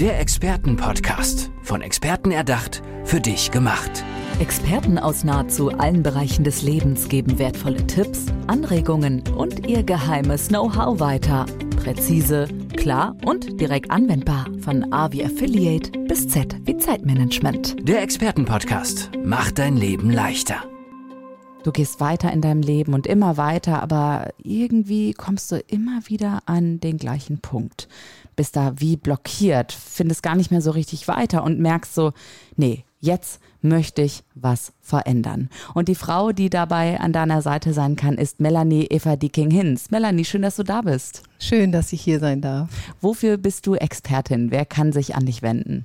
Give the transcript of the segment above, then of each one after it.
Der Expertenpodcast. Von Experten erdacht, für dich gemacht. Experten aus nahezu allen Bereichen des Lebens geben wertvolle Tipps, Anregungen und ihr geheimes Know-how weiter. Präzise, klar und direkt anwendbar. Von A wie Affiliate bis Z wie Zeitmanagement. Der Expertenpodcast macht dein Leben leichter. Du gehst weiter in deinem Leben und immer weiter, aber irgendwie kommst du immer wieder an den gleichen Punkt. Bist da wie blockiert, findest gar nicht mehr so richtig weiter und merkst so, nee, jetzt möchte ich was verändern. Und die Frau, die dabei an deiner Seite sein kann, ist Melanie Eva Dicking-Hinz. Melanie, schön, dass du da bist. Schön, dass ich hier sein darf. Wofür bist du Expertin? Wer kann sich an dich wenden?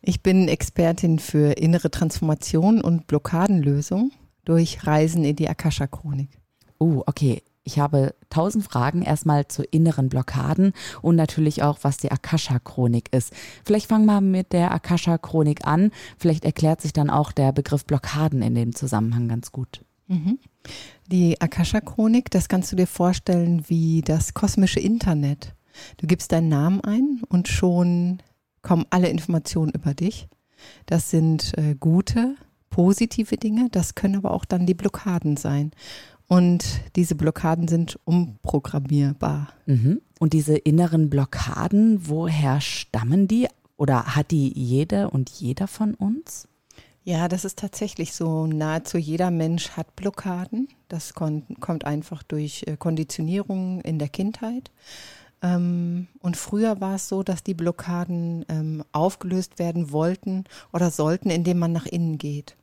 Ich bin Expertin für innere Transformation und Blockadenlösung durch Reisen in die Akasha-Chronik. Oh, okay. Ich habe tausend Fragen erstmal zu inneren Blockaden und natürlich auch, was die Akasha-Chronik ist. Vielleicht fangen wir mit der Akasha-Chronik an. Vielleicht erklärt sich dann auch der Begriff Blockaden in dem Zusammenhang ganz gut. Mhm. Die Akasha-Chronik, das kannst du dir vorstellen wie das kosmische Internet. Du gibst deinen Namen ein und schon kommen alle Informationen über dich. Das sind äh, gute, positive Dinge, das können aber auch dann die Blockaden sein. Und diese Blockaden sind umprogrammierbar. Mhm. Und diese inneren Blockaden, woher stammen die? Oder hat die jede und jeder von uns? Ja, das ist tatsächlich so. Nahezu jeder Mensch hat Blockaden. Das kommt einfach durch äh, Konditionierung in der Kindheit. Ähm, und früher war es so, dass die Blockaden ähm, aufgelöst werden wollten oder sollten, indem man nach innen geht.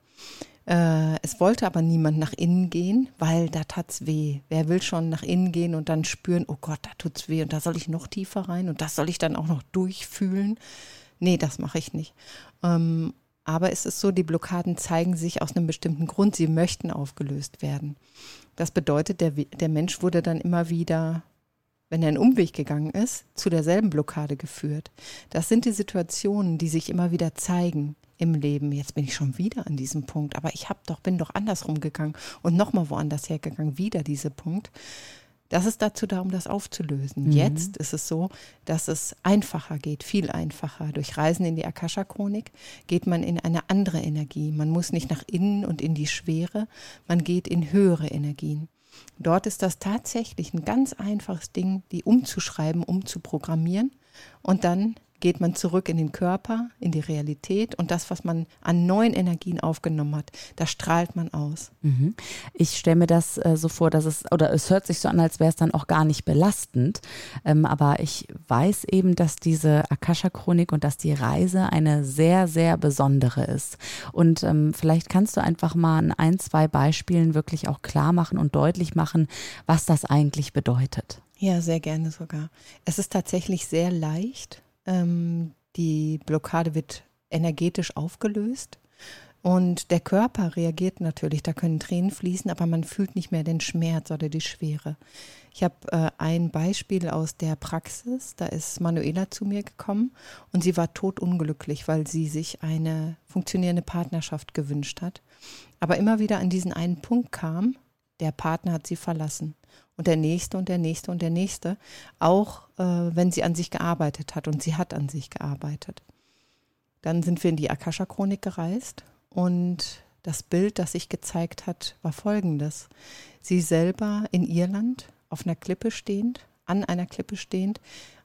Äh, es wollte aber niemand nach innen gehen, weil da tat's weh. Wer will schon nach innen gehen und dann spüren, oh Gott, da tut's weh und da soll ich noch tiefer rein und das soll ich dann auch noch durchfühlen? Nee, das mache ich nicht. Ähm, aber es ist so, die Blockaden zeigen sich aus einem bestimmten Grund. Sie möchten aufgelöst werden. Das bedeutet, der, der Mensch wurde dann immer wieder wenn er einen Umweg gegangen ist, zu derselben Blockade geführt. Das sind die Situationen, die sich immer wieder zeigen im Leben. Jetzt bin ich schon wieder an diesem Punkt, aber ich hab doch, bin doch andersrum gegangen und nochmal woanders hergegangen, wieder dieser Punkt. Das ist dazu da, um das aufzulösen. Mhm. Jetzt ist es so, dass es einfacher geht, viel einfacher. Durch Reisen in die Akasha-Chronik geht man in eine andere Energie. Man muss nicht nach innen und in die Schwere, man geht in höhere Energien. Dort ist das tatsächlich ein ganz einfaches Ding, die umzuschreiben, umzuprogrammieren und dann geht man zurück in den Körper, in die Realität und das, was man an neuen Energien aufgenommen hat, das strahlt man aus. Mhm. Ich stelle mir das äh, so vor, dass es, oder es hört sich so an, als wäre es dann auch gar nicht belastend. Ähm, aber ich weiß eben, dass diese Akasha-Chronik und dass die Reise eine sehr, sehr besondere ist. Und ähm, vielleicht kannst du einfach mal in ein, zwei Beispielen wirklich auch klar machen und deutlich machen, was das eigentlich bedeutet. Ja, sehr gerne sogar. Es ist tatsächlich sehr leicht, ähm, die Blockade wird energetisch aufgelöst. Und der Körper reagiert natürlich, da können Tränen fließen, aber man fühlt nicht mehr den Schmerz oder die Schwere. Ich habe äh, ein Beispiel aus der Praxis, da ist Manuela zu mir gekommen und sie war totunglücklich, weil sie sich eine funktionierende Partnerschaft gewünscht hat, aber immer wieder an diesen einen Punkt kam, der Partner hat sie verlassen und der nächste und der nächste und der nächste, auch äh, wenn sie an sich gearbeitet hat und sie hat an sich gearbeitet. Dann sind wir in die Akasha-Chronik gereist und das Bild, das sich gezeigt hat, war folgendes. Sie selber in Irland auf einer Klippe stehend, an einer Klippe stehend,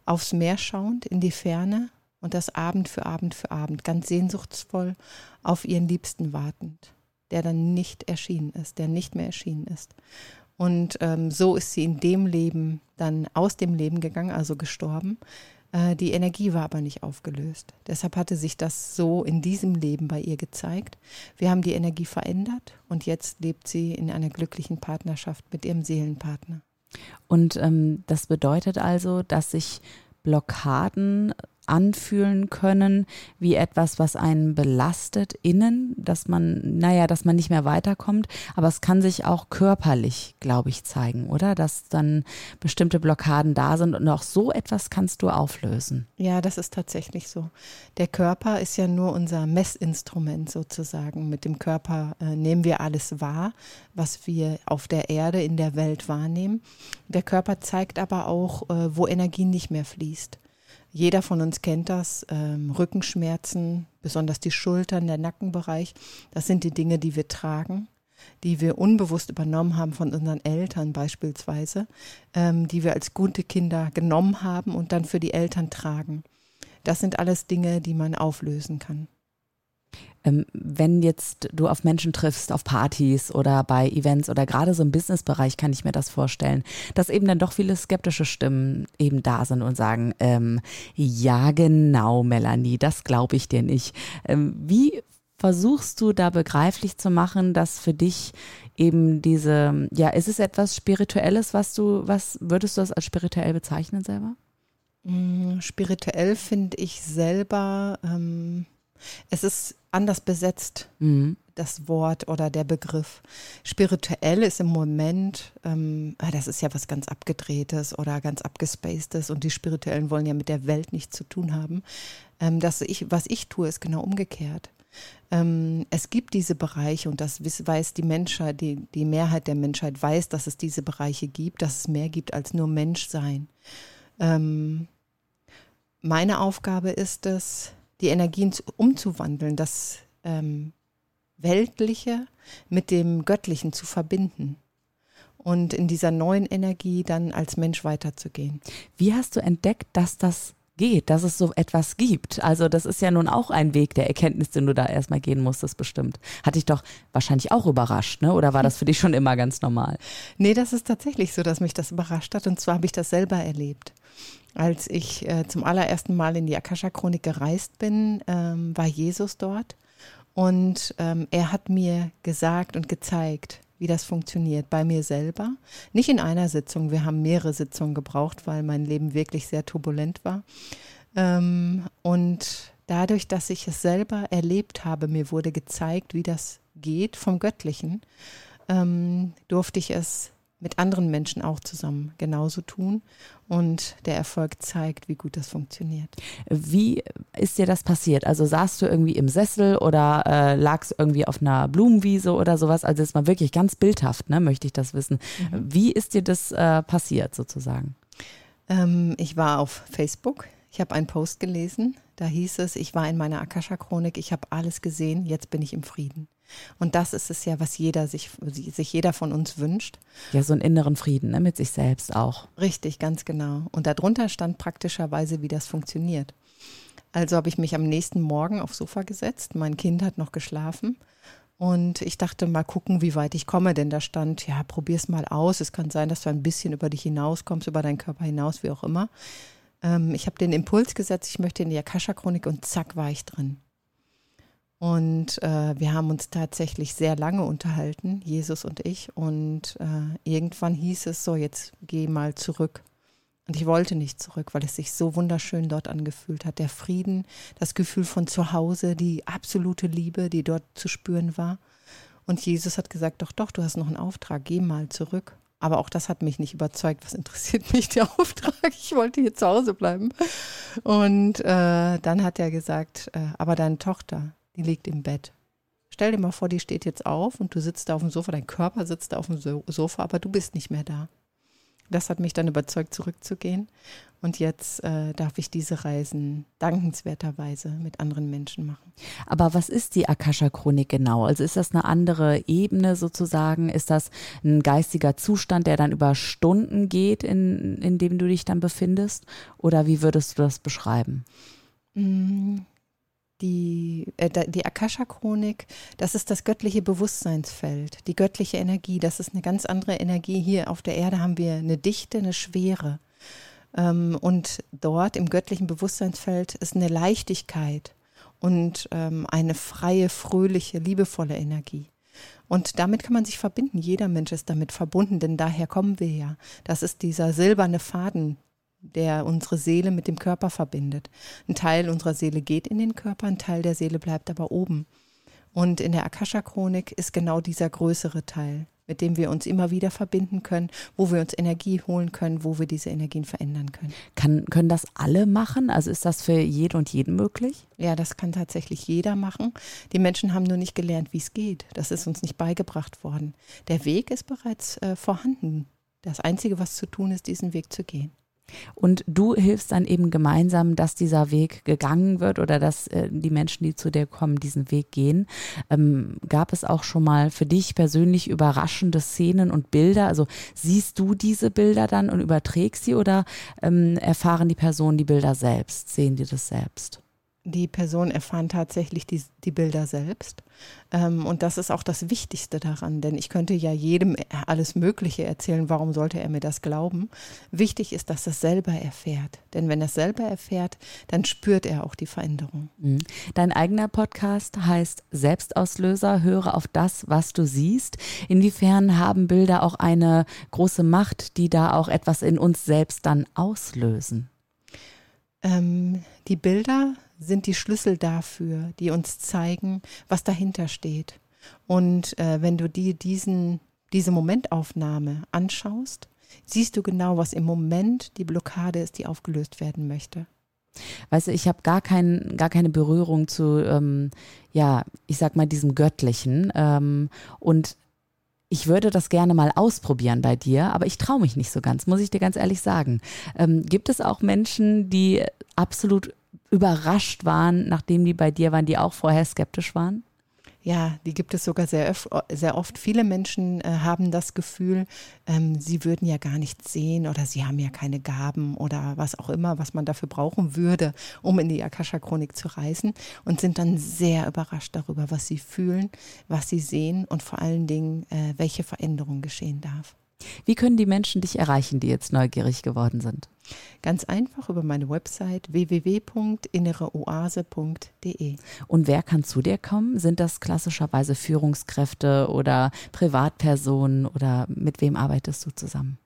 aufs Meer schauend, in die Ferne und das Abend für Abend für Abend, ganz sehnsuchtsvoll auf ihren Liebsten wartend, der dann nicht erschienen ist, der nicht mehr erschienen ist. Und ähm, so ist sie in dem Leben dann aus dem Leben gegangen, also gestorben. Äh, die Energie war aber nicht aufgelöst. Deshalb hatte sich das so in diesem Leben bei ihr gezeigt. Wir haben die Energie verändert und jetzt lebt sie in einer glücklichen Partnerschaft mit ihrem Seelenpartner. Und ähm, das bedeutet also, dass sich Blockaden anfühlen können wie etwas, was einen belastet innen, dass man, naja, dass man nicht mehr weiterkommt. Aber es kann sich auch körperlich, glaube ich, zeigen, oder? Dass dann bestimmte Blockaden da sind und auch so etwas kannst du auflösen. Ja, das ist tatsächlich so. Der Körper ist ja nur unser Messinstrument sozusagen. Mit dem Körper äh, nehmen wir alles wahr, was wir auf der Erde, in der Welt wahrnehmen. Der Körper zeigt aber auch, äh, wo Energie nicht mehr fließt. Jeder von uns kennt das. Ähm, Rückenschmerzen, besonders die Schultern, der Nackenbereich. Das sind die Dinge, die wir tragen, die wir unbewusst übernommen haben von unseren Eltern beispielsweise, ähm, die wir als gute Kinder genommen haben und dann für die Eltern tragen. Das sind alles Dinge, die man auflösen kann. Ähm, wenn jetzt du auf Menschen triffst, auf Partys oder bei Events oder gerade so im Businessbereich, kann ich mir das vorstellen, dass eben dann doch viele skeptische Stimmen eben da sind und sagen, ähm, ja genau, Melanie, das glaube ich dir nicht. Ähm, wie versuchst du da begreiflich zu machen, dass für dich eben diese, ja, ist es etwas Spirituelles, was du, was würdest du das als spirituell bezeichnen selber? Mm, spirituell finde ich selber, ähm, es ist anders besetzt, mhm. das Wort oder der Begriff. Spirituell ist im Moment, ähm, ah, das ist ja was ganz Abgedrehtes oder ganz Abgespacedes und die Spirituellen wollen ja mit der Welt nichts zu tun haben. Ähm, das ich, was ich tue, ist genau umgekehrt. Ähm, es gibt diese Bereiche und das weiß die Menschheit, die, die Mehrheit der Menschheit weiß, dass es diese Bereiche gibt, dass es mehr gibt als nur Menschsein. Ähm, meine Aufgabe ist es, die Energien umzuwandeln, das ähm, Weltliche mit dem Göttlichen zu verbinden und in dieser neuen Energie dann als Mensch weiterzugehen. Wie hast du entdeckt, dass das geht, dass es so etwas gibt? Also das ist ja nun auch ein Weg der Erkenntnis, den du da erstmal gehen musstest, bestimmt. Hat dich doch wahrscheinlich auch überrascht, ne? Oder war das für dich schon immer ganz normal? Nee, das ist tatsächlich so, dass mich das überrascht hat. Und zwar habe ich das selber erlebt. Als ich äh, zum allerersten Mal in die Akasha-Chronik gereist bin, ähm, war Jesus dort und ähm, er hat mir gesagt und gezeigt, wie das funktioniert bei mir selber. Nicht in einer Sitzung, wir haben mehrere Sitzungen gebraucht, weil mein Leben wirklich sehr turbulent war. Ähm, und dadurch, dass ich es selber erlebt habe, mir wurde gezeigt, wie das geht vom Göttlichen, ähm, durfte ich es mit anderen Menschen auch zusammen genauso tun. Und der Erfolg zeigt, wie gut das funktioniert. Wie ist dir das passiert? Also saßt du irgendwie im Sessel oder äh, lagst irgendwie auf einer Blumenwiese oder sowas? Also jetzt mal wirklich ganz bildhaft, ne, möchte ich das wissen. Mhm. Wie ist dir das äh, passiert sozusagen? Ähm, ich war auf Facebook. Ich habe einen Post gelesen. Da hieß es, ich war in meiner Akasha-Chronik, ich habe alles gesehen, jetzt bin ich im Frieden. Und das ist es ja, was jeder sich, sich jeder von uns wünscht. Ja, so einen inneren Frieden ne, mit sich selbst auch. Richtig, ganz genau. Und darunter stand praktischerweise, wie das funktioniert. Also habe ich mich am nächsten Morgen aufs Sofa gesetzt. Mein Kind hat noch geschlafen. Und ich dachte mal gucken, wie weit ich komme, denn da stand, ja, probier's mal aus. Es kann sein, dass du ein bisschen über dich hinauskommst, über deinen Körper hinaus, wie auch immer. Ähm, ich habe den Impuls gesetzt, ich möchte in die Akasha-Chronik und zack war ich drin. Und äh, wir haben uns tatsächlich sehr lange unterhalten, Jesus und ich. Und äh, irgendwann hieß es so, jetzt geh mal zurück. Und ich wollte nicht zurück, weil es sich so wunderschön dort angefühlt hat. Der Frieden, das Gefühl von zu Hause, die absolute Liebe, die dort zu spüren war. Und Jesus hat gesagt, doch, doch, du hast noch einen Auftrag, geh mal zurück. Aber auch das hat mich nicht überzeugt. Was interessiert mich der Auftrag? Ich wollte hier zu Hause bleiben. Und äh, dann hat er gesagt, äh, aber deine Tochter, die liegt im Bett. Stell dir mal vor, die steht jetzt auf und du sitzt da auf dem Sofa, dein Körper sitzt da auf dem Sofa, aber du bist nicht mehr da. Das hat mich dann überzeugt, zurückzugehen. Und jetzt äh, darf ich diese Reisen dankenswerterweise mit anderen Menschen machen. Aber was ist die Akasha-Chronik genau? Also ist das eine andere Ebene sozusagen? Ist das ein geistiger Zustand, der dann über Stunden geht, in, in dem du dich dann befindest? Oder wie würdest du das beschreiben? Mm, die, äh, die Akasha-Chronik, das ist das göttliche Bewusstseinsfeld, die göttliche Energie. Das ist eine ganz andere Energie. Hier auf der Erde haben wir eine Dichte, eine Schwere. Ähm, und dort im göttlichen Bewusstseinsfeld ist eine Leichtigkeit und ähm, eine freie, fröhliche, liebevolle Energie. Und damit kann man sich verbinden. Jeder Mensch ist damit verbunden, denn daher kommen wir ja. Das ist dieser silberne Faden, der unsere Seele mit dem Körper verbindet. Ein Teil unserer Seele geht in den Körper, ein Teil der Seele bleibt aber oben. Und in der Akasha-Chronik ist genau dieser größere Teil, mit dem wir uns immer wieder verbinden können, wo wir uns Energie holen können, wo wir diese Energien verändern können. Kann, können das alle machen? Also ist das für jede und jeden möglich? Ja, das kann tatsächlich jeder machen. Die Menschen haben nur nicht gelernt, wie es geht. Das ist uns nicht beigebracht worden. Der Weg ist bereits äh, vorhanden. Das Einzige, was zu tun ist, diesen Weg zu gehen. Und du hilfst dann eben gemeinsam, dass dieser Weg gegangen wird oder dass äh, die Menschen, die zu dir kommen, diesen Weg gehen. Ähm, gab es auch schon mal für dich persönlich überraschende Szenen und Bilder? Also siehst du diese Bilder dann und überträgst sie oder ähm, erfahren die Personen die Bilder selbst? Sehen die das selbst? Die Personen erfahren tatsächlich die, die Bilder selbst. Ähm, und das ist auch das Wichtigste daran, denn ich könnte ja jedem alles Mögliche erzählen, warum sollte er mir das glauben? Wichtig ist, dass er es selber erfährt. Denn wenn er es selber erfährt, dann spürt er auch die Veränderung. Mhm. Dein eigener Podcast heißt Selbstauslöser, höre auf das, was du siehst. Inwiefern haben Bilder auch eine große Macht, die da auch etwas in uns selbst dann auslösen? Ähm, die Bilder sind die Schlüssel dafür, die uns zeigen, was dahinter steht. Und äh, wenn du dir diesen, diese Momentaufnahme anschaust, siehst du genau, was im Moment die Blockade ist, die aufgelöst werden möchte. Weißt du, ich habe gar, kein, gar keine Berührung zu, ähm, ja, ich sag mal, diesem Göttlichen. Ähm, und ich würde das gerne mal ausprobieren bei dir, aber ich traue mich nicht so ganz, muss ich dir ganz ehrlich sagen. Ähm, gibt es auch Menschen, die absolut überrascht waren, nachdem die bei dir waren, die auch vorher skeptisch waren? Ja, die gibt es sogar sehr, sehr oft. Viele Menschen äh, haben das Gefühl, ähm, sie würden ja gar nichts sehen oder sie haben ja keine Gaben oder was auch immer, was man dafür brauchen würde, um in die Akasha-Chronik zu reisen und sind dann sehr überrascht darüber, was sie fühlen, was sie sehen und vor allen Dingen, äh, welche Veränderung geschehen darf. Wie können die Menschen dich erreichen, die jetzt neugierig geworden sind? Ganz einfach über meine Website www.innereoase.de. Und wer kann zu dir kommen? Sind das klassischerweise Führungskräfte oder Privatpersonen oder mit wem arbeitest du zusammen?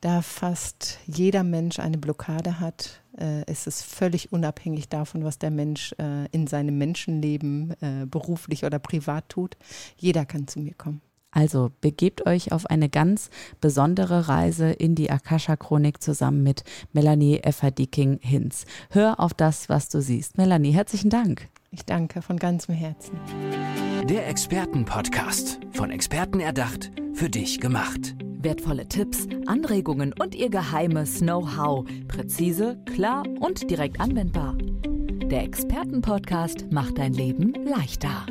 Da fast jeder Mensch eine Blockade hat, äh, ist es völlig unabhängig davon, was der Mensch äh, in seinem Menschenleben äh, beruflich oder privat tut. Jeder kann zu mir kommen. Also begebt euch auf eine ganz besondere Reise in die Akasha-Chronik zusammen mit Melanie Efferdiking-Hinz. Hör auf das, was du siehst. Melanie, herzlichen Dank. Ich danke von ganzem Herzen. Der Expertenpodcast. Von Experten erdacht, für dich gemacht. Wertvolle Tipps, Anregungen und ihr geheimes Know-how. Präzise, klar und direkt anwendbar. Der Expertenpodcast macht dein Leben leichter.